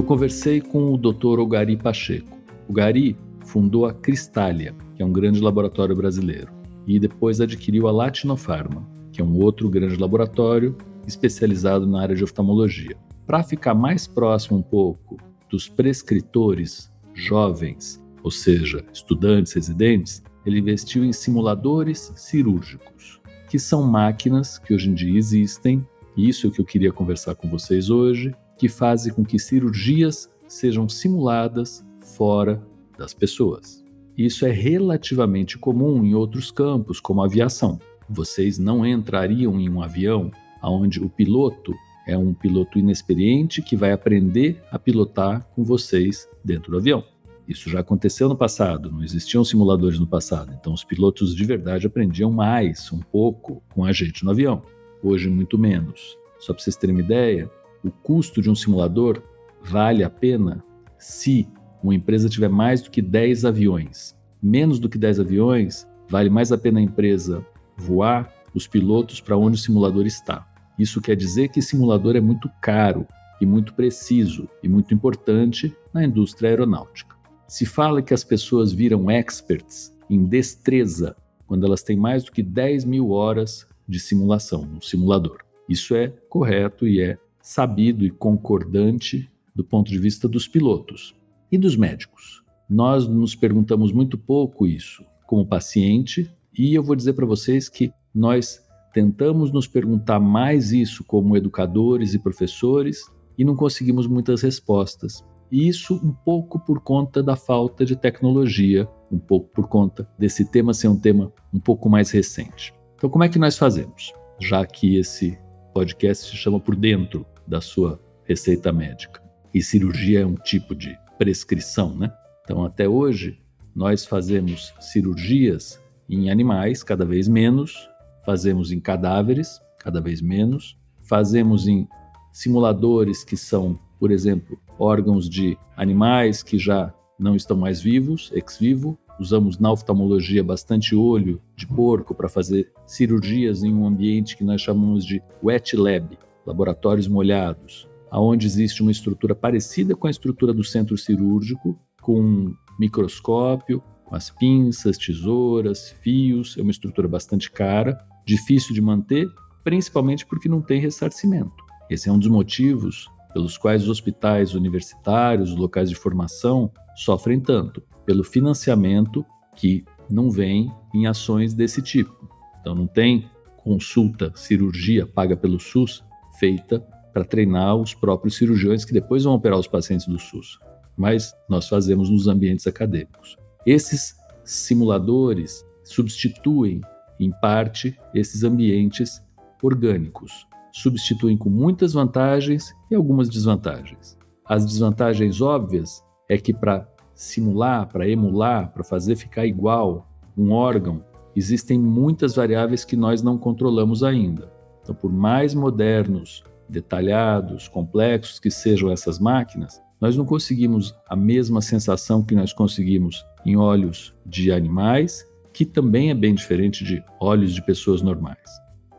Eu conversei com o Dr. Ogari Pacheco. O Gari fundou a Cristália, que é um grande laboratório brasileiro, e depois adquiriu a Latinofarma, que é um outro grande laboratório especializado na área de oftalmologia. Para ficar mais próximo um pouco dos prescritores jovens, ou seja, estudantes residentes, ele investiu em simuladores cirúrgicos, que são máquinas que hoje em dia existem, e isso é o que eu queria conversar com vocês hoje, que fazem com que cirurgias sejam simuladas fora das pessoas. Isso é relativamente comum em outros campos, como a aviação. Vocês não entrariam em um avião onde o piloto é um piloto inexperiente que vai aprender a pilotar com vocês dentro do avião. Isso já aconteceu no passado, não existiam simuladores no passado, então os pilotos de verdade aprendiam mais, um pouco, com a gente no avião. Hoje, muito menos. Só para vocês terem uma ideia, o custo de um simulador vale a pena se uma empresa tiver mais do que 10 aviões. Menos do que 10 aviões, vale mais a pena a empresa voar os pilotos para onde o simulador está. Isso quer dizer que simulador é muito caro e muito preciso e muito importante na indústria aeronáutica. Se fala que as pessoas viram experts em destreza quando elas têm mais do que 10 mil horas de simulação no simulador. Isso é correto e é sabido e concordante do ponto de vista dos pilotos e dos médicos. Nós nos perguntamos muito pouco isso como paciente, e eu vou dizer para vocês que nós tentamos nos perguntar mais isso como educadores e professores e não conseguimos muitas respostas. E isso um pouco por conta da falta de tecnologia, um pouco por conta desse tema ser um tema um pouco mais recente. Então, como é que nós fazemos? Já que esse podcast se chama Por Dentro da sua receita médica. E cirurgia é um tipo de prescrição, né? Então, até hoje, nós fazemos cirurgias em animais cada vez menos, fazemos em cadáveres cada vez menos, fazemos em simuladores que são, por exemplo, órgãos de animais que já não estão mais vivos, ex vivo, usamos na oftalmologia bastante olho de porco para fazer cirurgias em um ambiente que nós chamamos de wet lab, laboratórios molhados, aonde existe uma estrutura parecida com a estrutura do centro cirúrgico, com microscópio, com as pinças, tesouras, fios, é uma estrutura bastante cara, difícil de manter, principalmente porque não tem ressarcimento. Esse é um dos motivos pelos quais os hospitais universitários, os locais de formação, sofrem tanto, pelo financiamento que não vem em ações desse tipo. Então não tem consulta, cirurgia paga pelo SUS feita para treinar os próprios cirurgiões que depois vão operar os pacientes do SUS. Mas nós fazemos nos ambientes acadêmicos. Esses simuladores substituem, em parte, esses ambientes orgânicos. Substituem com muitas vantagens e algumas desvantagens. As desvantagens óbvias é que para simular, para emular, para fazer ficar igual um órgão, existem muitas variáveis que nós não controlamos ainda. Então, por mais modernos detalhados, complexos que sejam essas máquinas, nós não conseguimos a mesma sensação que nós conseguimos em olhos de animais, que também é bem diferente de olhos de pessoas normais.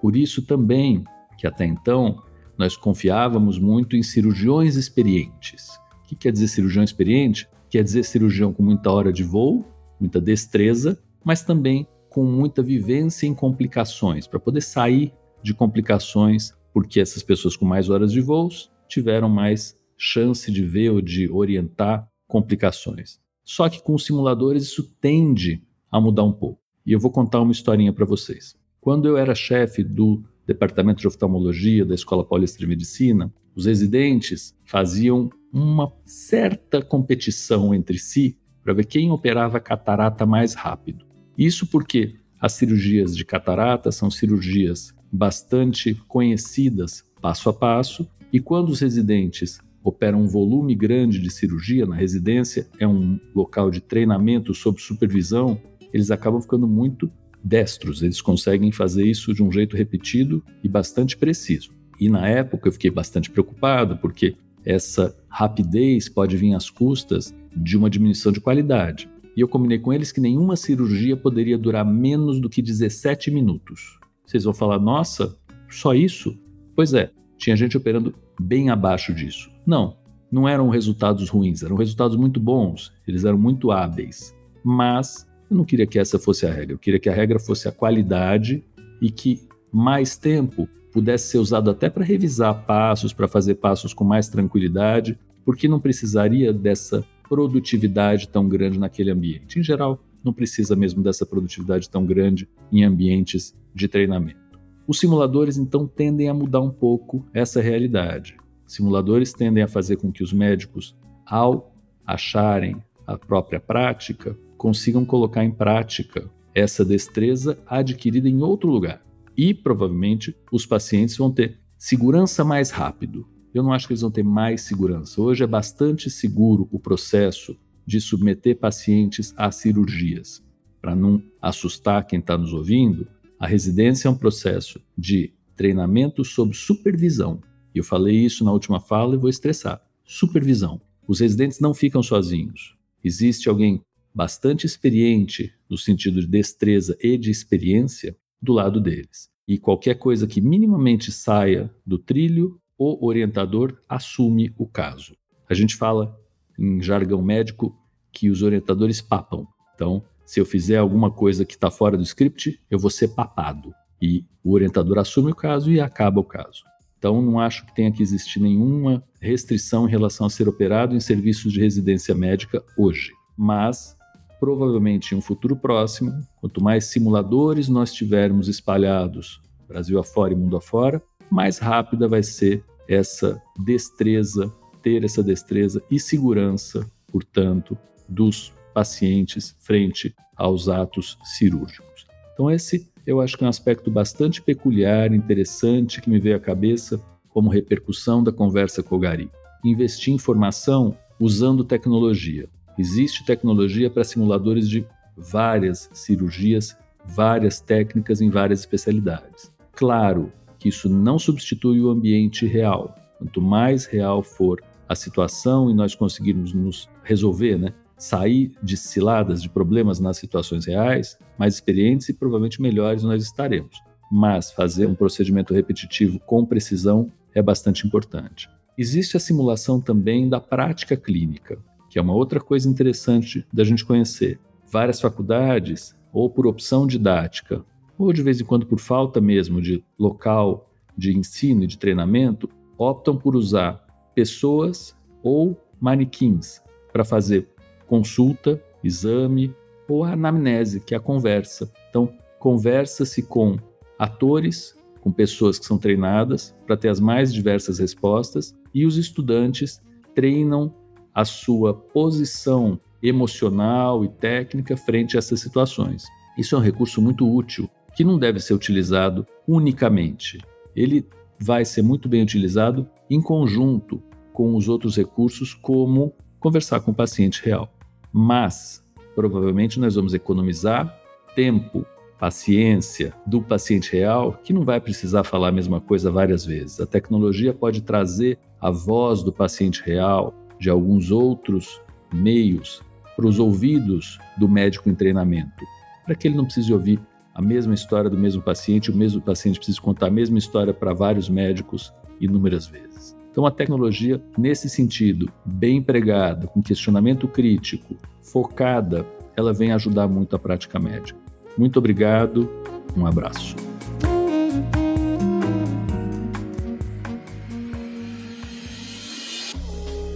Por isso também que até então nós confiávamos muito em cirurgiões experientes. O que quer dizer cirurgião experiente? Quer dizer cirurgião com muita hora de voo, muita destreza, mas também com muita vivência em complicações, para poder sair de complicações, porque essas pessoas com mais horas de voos tiveram mais chance de ver ou de orientar complicações. Só que com os simuladores isso tende a mudar um pouco. E eu vou contar uma historinha para vocês. Quando eu era chefe do departamento de oftalmologia da Escola Paulista de Medicina, os residentes faziam uma certa competição entre si para ver quem operava catarata mais rápido. Isso porque as cirurgias de catarata são cirurgias bastante conhecidas passo a passo, e quando os residentes operam um volume grande de cirurgia na residência, é um local de treinamento sob supervisão, eles acabam ficando muito destros, eles conseguem fazer isso de um jeito repetido e bastante preciso. E na época eu fiquei bastante preocupado, porque essa rapidez pode vir às custas de uma diminuição de qualidade e eu combinei com eles que nenhuma cirurgia poderia durar menos do que 17 minutos. Vocês vão falar, nossa, só isso? Pois é, tinha gente operando bem abaixo disso. Não, não eram resultados ruins, eram resultados muito bons, eles eram muito hábeis. Mas eu não queria que essa fosse a regra, eu queria que a regra fosse a qualidade e que mais tempo pudesse ser usado até para revisar passos, para fazer passos com mais tranquilidade, porque não precisaria dessa produtividade tão grande naquele ambiente. Em geral, não precisa mesmo dessa produtividade tão grande em ambientes de treinamento. Os simuladores então tendem a mudar um pouco essa realidade. Simuladores tendem a fazer com que os médicos, ao acharem a própria prática, consigam colocar em prática essa destreza adquirida em outro lugar. E provavelmente os pacientes vão ter segurança mais rápido, eu não acho que eles vão ter mais segurança. Hoje é bastante seguro o processo de submeter pacientes a cirurgias. Para não assustar quem está nos ouvindo, a residência é um processo de treinamento sob supervisão. Eu falei isso na última fala e vou estressar. Supervisão. Os residentes não ficam sozinhos. Existe alguém bastante experiente, no sentido de destreza e de experiência, do lado deles. E qualquer coisa que minimamente saia do trilho o orientador assume o caso. A gente fala em jargão médico que os orientadores papam. Então, se eu fizer alguma coisa que está fora do script, eu vou ser papado. E o orientador assume o caso e acaba o caso. Então, não acho que tenha que existir nenhuma restrição em relação a ser operado em serviços de residência médica hoje. Mas, provavelmente em um futuro próximo, quanto mais simuladores nós tivermos espalhados Brasil afora e mundo afora, mais rápida vai ser essa destreza, ter essa destreza e segurança, portanto, dos pacientes frente aos atos cirúrgicos. Então, esse eu acho que é um aspecto bastante peculiar, interessante, que me veio à cabeça como repercussão da conversa com o Gari. Investir em formação usando tecnologia. Existe tecnologia para simuladores de várias cirurgias, várias técnicas em várias especialidades. Claro, que isso não substitui o ambiente real. Quanto mais real for a situação e nós conseguirmos nos resolver, né, sair de ciladas, de problemas nas situações reais, mais experientes e provavelmente melhores nós estaremos. Mas fazer um procedimento repetitivo com precisão é bastante importante. Existe a simulação também da prática clínica, que é uma outra coisa interessante da gente conhecer. Várias faculdades, ou por opção didática, ou de vez em quando por falta mesmo de local de ensino e de treinamento, optam por usar pessoas ou manequins para fazer consulta, exame ou a anamnese, que é a conversa. Então, conversa-se com atores, com pessoas que são treinadas para ter as mais diversas respostas e os estudantes treinam a sua posição emocional e técnica frente a essas situações. Isso é um recurso muito útil que não deve ser utilizado unicamente. Ele vai ser muito bem utilizado em conjunto com os outros recursos, como conversar com o paciente real. Mas, provavelmente, nós vamos economizar tempo paciência do paciente real, que não vai precisar falar a mesma coisa várias vezes. A tecnologia pode trazer a voz do paciente real, de alguns outros meios, para os ouvidos do médico em treinamento, para que ele não precise ouvir a mesma história do mesmo paciente, o mesmo paciente precisa contar a mesma história para vários médicos inúmeras vezes. Então, a tecnologia, nesse sentido, bem empregada, com questionamento crítico, focada, ela vem ajudar muito a prática médica. Muito obrigado, um abraço.